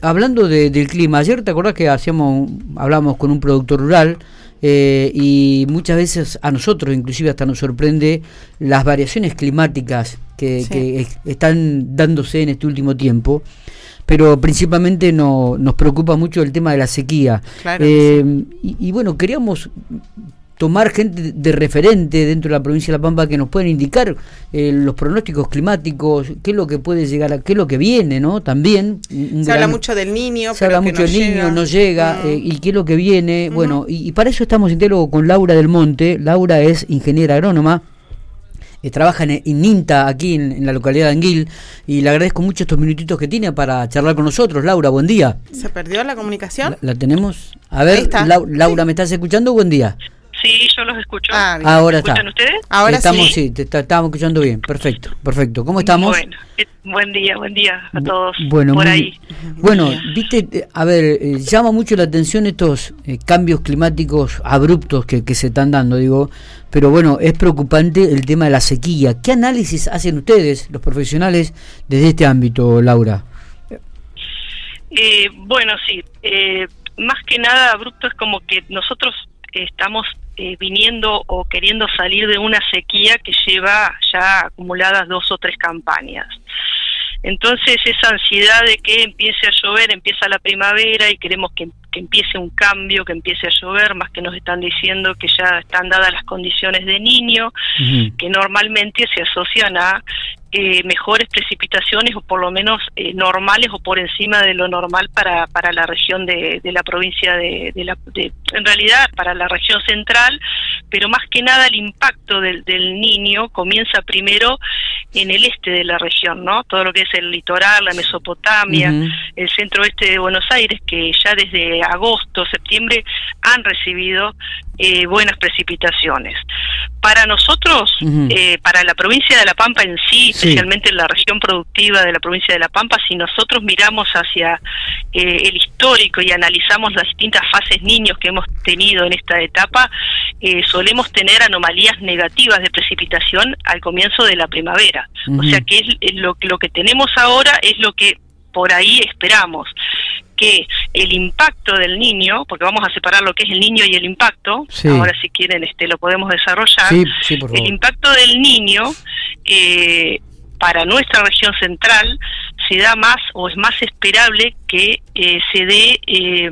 hablando del clima, ayer te acordás que hacíamos, hablamos con un productor rural eh, y muchas veces a nosotros inclusive hasta nos sorprende las variaciones climáticas que, están dándose en este último tiempo pero principalmente no, nos preocupa mucho el tema de la sequía. Eh, y, bueno, queríamos tomar gente de referente dentro de la provincia de La Pampa que nos pueden indicar eh, los pronósticos climáticos, qué es lo que puede llegar, a, qué es lo que viene, ¿no? También. Se habla mucho del niño, se habla mucho del niño, no llega, eh, y qué es lo que viene. Bueno, y, para eso estamos en diálogo con Laura del Monte. Laura es ingeniera agrónoma. Eh, trabaja en, INTA aquí en, la localidad de Anguil y le agradezco mucho estos minutitos que tiene para charlar con nosotros. Laura, buen día. ¿Se perdió la comunicación? La, tenemos. A ver, Laura, ¿me estás escuchando? Buen día. Sí, yo los escucho. Ah, Ahora está. ustedes? Ahora estamos, sí. te estamos escuchando bien. Perfecto, perfecto. ¿Cómo estamos? Bueno, eh, buen día, buen día a todos bueno, por ahí. Bueno, viste, eh, a ver, eh, llama mucho la atención estos cambios climáticos abruptos que, que se están dando, digo, pero bueno, es preocupante el tema de la sequía. ¿Qué análisis hacen ustedes, los profesionales, desde este ámbito, Laura? bueno, sí, más que nada abrupto es como que nosotros estamos eh, viniendo o queriendo salir de una sequía que lleva ya acumuladas dos o tres campañas. Entonces esa ansiedad de que empiece a llover, empieza la primavera y queremos que, empiece un cambio, que empiece a llover, más que nos están diciendo que ya están dadas las condiciones de niño, que normalmente se asocian a eh, mejores precipitaciones o por lo menos eh, normales o por encima de lo normal para, para la región de, de la provincia de, de la en realidad para la región central pero más que nada el impacto del, del niño comienza primero en el este de la región no todo lo que es el litoral la Mesopotamia el centro oeste de Buenos Aires que ya desde agosto septiembre han recibido eh, buenas precipitaciones. Para nosotros eh, para la provincia de La Pampa en sí especialmente en la región productiva de la provincia de La Pampa, si nosotros miramos hacia eh, el histórico y analizamos las distintas fases niños que hemos tenido en esta etapa, eh, solemos tener anomalías negativas de precipitación al comienzo de la primavera. O sea que es, lo, lo que tenemos ahora es lo que por ahí esperamos que el impacto del niño, porque vamos a separar lo que es el niño y el impacto, ahora si quieren este lo podemos desarrollar, el impacto del niño eh, para nuestra región central se da más o es más esperable que eh, se dé eh,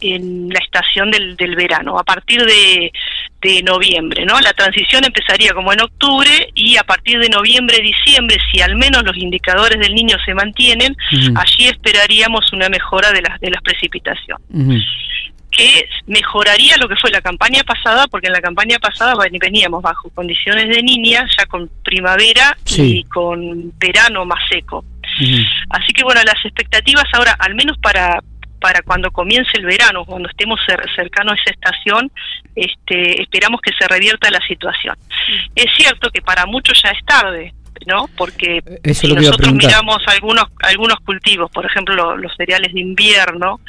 en la estación del, del verano, a partir de, de, noviembre, ¿no? La transición empezaría como en octubre y a partir de noviembre, diciembre, si al menos los indicadores del niño se mantienen, allí esperaríamos una mejora de las, de las precipitaciones que mejoraría lo que fue la campaña pasada, porque en la campaña pasada veníamos bajo condiciones de niña, ya con primavera y con verano más seco. Así que bueno, las expectativas ahora, al menos para para cuando comience el verano, cuando estemos cercanos a esa estación, este, esperamos que se revierta la situación. Es cierto que para muchos ya es tarde, ¿no? Porque si nosotros miramos algunos algunos cultivos, por ejemplo los cereales de invierno,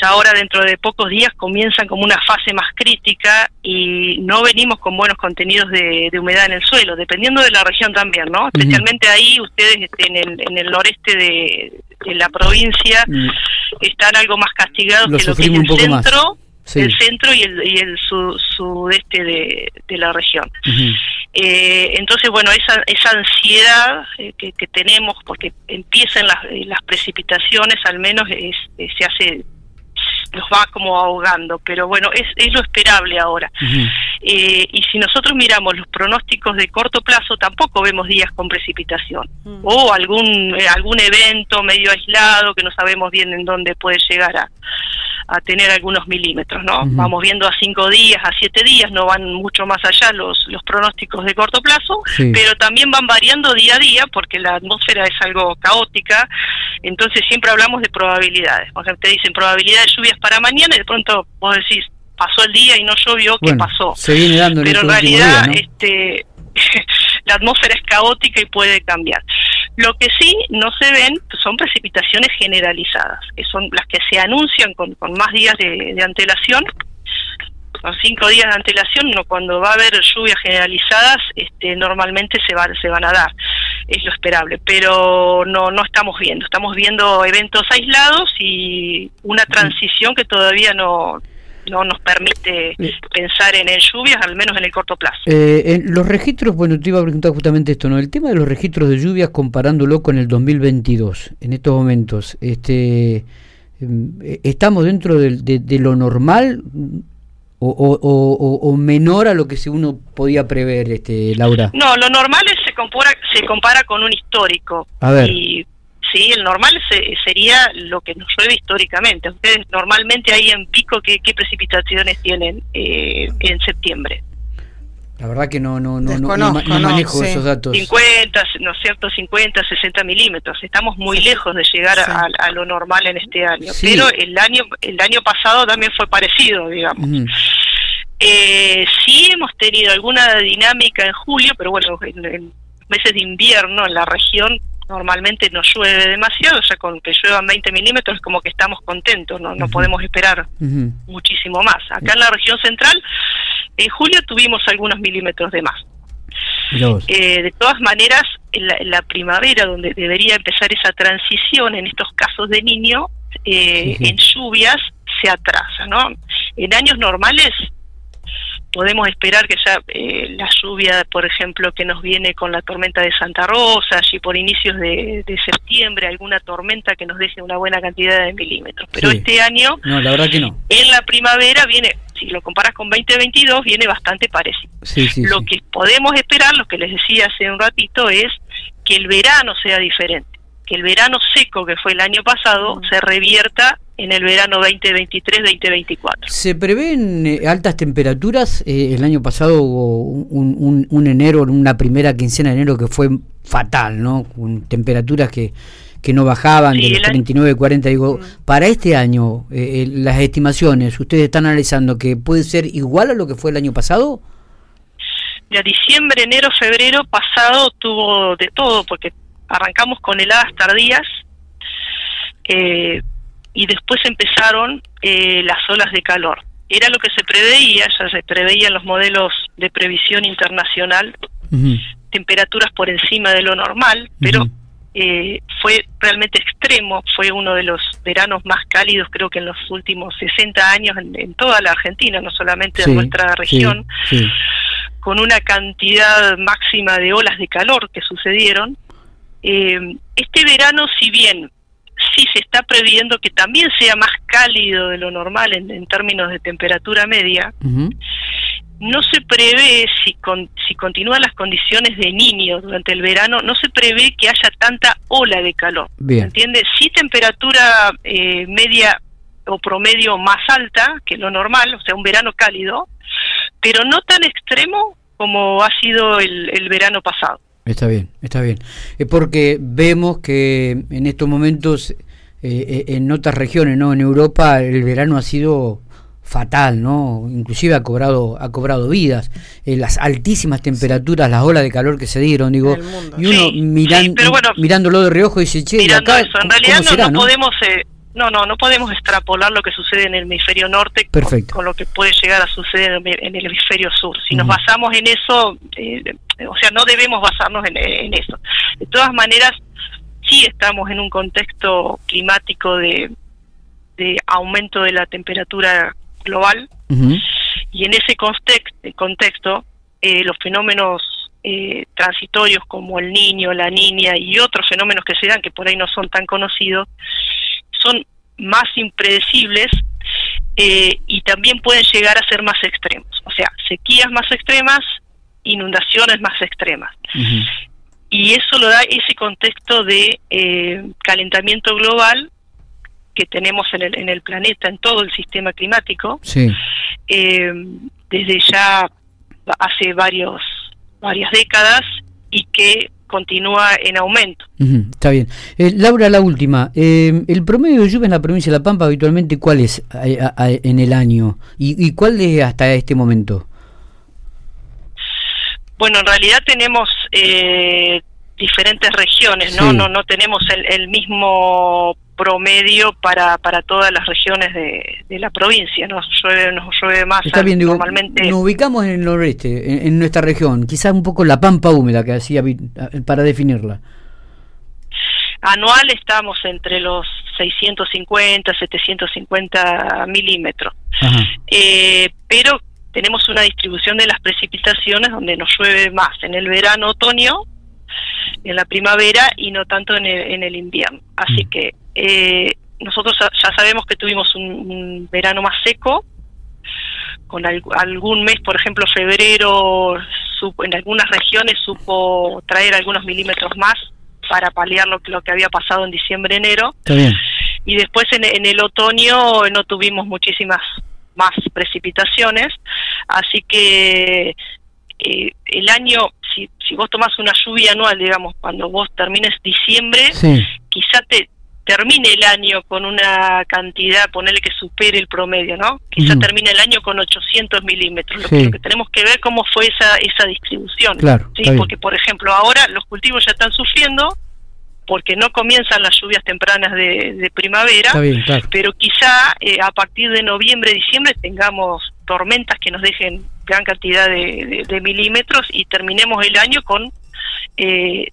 ya ahora dentro de pocos días comienzan como una fase más crítica y no venimos con buenos contenidos de, humedad en el suelo, dependiendo de la región también, ¿no? Especialmente ahí ustedes este, en el, en el noreste de, la provincia mm. están algo más castigados que lo que es el centro. el centro y el, y el sudeste de, la región. Eh, entonces, bueno, esa, esa ansiedad eh, que, tenemos, porque empiezan las, las precipitaciones, al menos se hace nos va como ahogando, pero bueno, es, es lo esperable ahora. Eh, y si nosotros miramos los pronósticos de corto plazo, tampoco vemos días con precipitación. O algún, eh, algún evento medio aislado que no sabemos bien en dónde puede llegar a, a tener algunos milímetros, ¿no? Vamos viendo a cinco días, a siete días, no van mucho más allá los, los pronósticos de corto plazo, pero también van variando día a día porque la atmósfera es algo caótica, entonces siempre hablamos de probabilidades. Por ejemplo, te dicen probabilidad de lluvias para mañana y de pronto vos decís, pasó el día y no llovió, ¿qué pasó? Se viene dando Pero en realidad, este, la atmósfera es caótica y puede cambiar. Lo que sí no se ven son precipitaciones generalizadas, que son las que se anuncian con, con más días de, antelación, con cinco días de antelación, no, cuando va a haber lluvias generalizadas, este, normalmente se, va, se van a dar. es lo esperable, pero no no estamos viendo, estamos viendo eventos aislados y una transición que todavía no no nos permite Eh. pensar en, en lluvias, al menos en el corto plazo. Eh, en los registros, bueno, te iba a preguntar justamente esto, ¿no? El tema de los registros de lluvias comparándolo con el 2022, en estos momentos, este, eh, ¿estamos dentro de, de lo normal o, o- o- o- o menor a lo que uno podía prever, este, Laura? No, lo normal es, se compara se compara con un histórico. A ver. Y sí, el normal se- sería lo que nos llueve históricamente. Ustedes normalmente ahí en pico, ¿qué, qué precipitaciones tienen eh, en septiembre? La verdad que no, no, no, no, manejo sí. esos datos. 50, ¿no es cierto? 50, 60 milímetros. Estamos muy lejos de llegar Sí. a, a lo normal en este año. Sí. Pero el año el año pasado también fue parecido, digamos. Eh, sí hemos tenido alguna dinámica en julio, pero bueno, en, en meses de invierno en la región normalmente no llueve demasiado, o sea, con que lluevan 20 milímetros es como que estamos contentos, no, no podemos esperar muchísimo más. Acá en la región central, en julio tuvimos algunos milímetros de más. Eh, de todas maneras, en la, en la primavera, donde debería empezar esa transición en estos casos de niño, eh, en lluvias se atrasa, ¿no? En años normales podemos esperar que ya eh, la lluvia, por ejemplo, que nos viene con la tormenta de Santa Rosa, y por inicios de, de septiembre, alguna tormenta que nos deje una buena cantidad de milímetros. Pero Sí. este año, No, la verdad que no. en la primavera, viene, si lo comparas con 2022, viene bastante parecido. Sí, sí, Lo sí. que podemos esperar, lo que les decía hace un ratito, es que el verano sea diferente, que el verano seco que fue el año pasado se revierta en el verano 2023-2024. ¿Se prevén eh, altas temperaturas? Eh, el año pasado hubo un, un- un enero, una primera quincena de enero que fue fatal, ¿no? Con temperaturas que, que no bajaban Sí, de los el año- 39, 40. Digo, para este año, eh, eh, las estimaciones, ¿ustedes están analizando que puede ser igual a lo que fue el año pasado? Ya diciembre, enero, febrero pasado tuvo de todo, porque arrancamos con heladas tardías eh, y después empezaron eh, las olas de calor. Era lo que se preveía, ya se preveía en los modelos de previsión internacional, temperaturas por encima de lo normal, pero eh, fue realmente extremo, fue uno de los veranos más cálidos creo que en los últimos 60 años en, en toda la Argentina, no solamente Sí, en nuestra sí, región, sí. con una cantidad máxima de olas de calor que sucedieron. Eh, este verano, si bien sí se está previendo que también sea más cálido de lo normal en, en términos de temperatura media, no se prevé, si, con, si continúan las condiciones de niño durante el verano, no se prevé que haya tanta ola de calor. Bien. ¿Entiendes? Sí temperatura eh, media o promedio más alta que lo normal, o sea, un verano cálido, pero no tan extremo como ha sido el, el verano pasado. Está bien, está bien. Es porque vemos que en estos momentos, eh, eh, en otras regiones, ¿no? En Europa el verano ha sido fatal, ¿no? Inclusive ha cobrado, ha cobrado vidas. Eh, las altísimas temperaturas, las olas de calor que se dieron, digo, y uno Sí, miran- sí, pero bueno, mirándolo de reojo dice, che, ¿y Mirando acá eso, en cómo realidad no, será, no podemos... eh, no, no, no podemos extrapolar lo que sucede en el hemisferio norte con- Perfecto. Con, lo que puede llegar a suceder en el, hemisferio sur. Si nos basamos en eso, eh, o sea, no debemos basarnos en, en eso. De todas maneras, sí estamos en un contexto climático de, de aumento de la temperatura global y en ese context- contexto eh, los fenómenos eh, transitorios como el niño, la niña y otros fenómenos que se dan que por ahí no son tan conocidos son más impredecibles eh, y también pueden llegar a ser más extremos. O sea, sequías más extremas, inundaciones más extremas. Y eso lo da ese contexto de eh, calentamiento global que tenemos en el, en el planeta, en todo el sistema climático, Sí. eh, desde ya hace varios varias décadas y que continúa en aumento. Está bien. Eh, Laura, la última. Eh, ¿El promedio de lluvia en la provincia de La Pampa habitualmente cuál es a- a- en el año? ¿Y, y cuál es hasta este momento? Bueno, en realidad tenemos eh, diferentes regiones, ¿no? Sí. No, no tenemos el, el mismo promedio para, para todas las regiones de, de la provincia. Nos llueve, nos llueve más Está bien, digo, normalmente. nos ubicamos en el noreste, en, en nuestra región, quizás un poco la pampa húmeda que hacía vi- para definirla. Anual estamos entre los 650, 750 milímetros. Eh, pero tenemos una distribución de las precipitaciones donde nos llueve más en el verano, otoño, en la primavera y no tanto en el, en el invierno. Así Mm. que eh, nosotros ya- sabemos que tuvimos un, un verano más seco, con al- algún mes, por ejemplo, febrero, supo- en algunas regiones supo traer algunos milímetros más para paliar lo, que- lo que había pasado en diciembre, enero. Está bien. y después en, en el otoño no tuvimos muchísimas más precipitaciones, así que eh, el año, si, si vos tomás una lluvia anual, digamos, cuando vos termines diciembre, Sí, quizá te termine el año con una cantidad, ponerle que supere el promedio, ¿no? Quizá Ujú. termine el año con 800 milímetros. Lo, Sí. que, lo que tenemos que ver cómo fue esa, esa distribución. Claro, ¿sí? bien. Porque, por ejemplo, ahora los cultivos ya están sufriendo porque no comienzan las lluvias tempranas de, de primavera, está bien, claro. pero quizá eh, a partir de noviembre, diciembre tengamos tormentas que nos dejen gran cantidad de, de- de milímetros y terminemos el año con eh,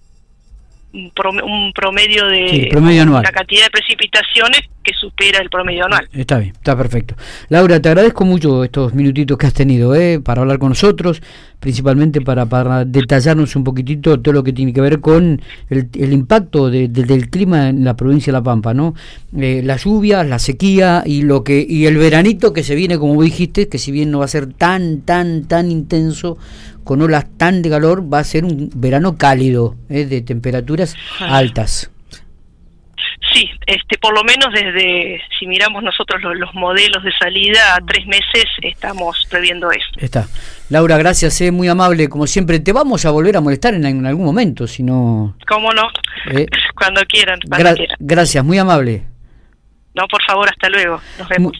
un, prom- un promedio de Sí, promedio anual. una cantidad de precipitaciones que supera el promedio anual. Está bien, está perfecto. Laura, te agradezco mucho estos minutitos que has tenido ¿eh? para hablar con nosotros, principalmente para, para detallarnos un poquitito todo lo que tiene que ver con el, el impacto de- de- del clima en la provincia de La Pampa, ¿no? Eh, las lluvias, la sequía y lo que y el veranito que se viene, como dijiste, que si bien no va a ser tan, tan, tan intenso, con olas tan de calor, va a ser un verano cálido, ¿eh? de temperaturas altas. Sí, este, por lo menos desde, si miramos nosotros los, los modelos de salida, a tres meses estamos previendo eso. Está. Laura, gracias, eh, muy amable, como siempre. Te vamos a volver a molestar en, en algún momento, si no... ¿Cómo no? eh, Cuando quieran, cuando gra- quieran. gracias, muy amable. No, por favor, hasta luego. Nos vemos.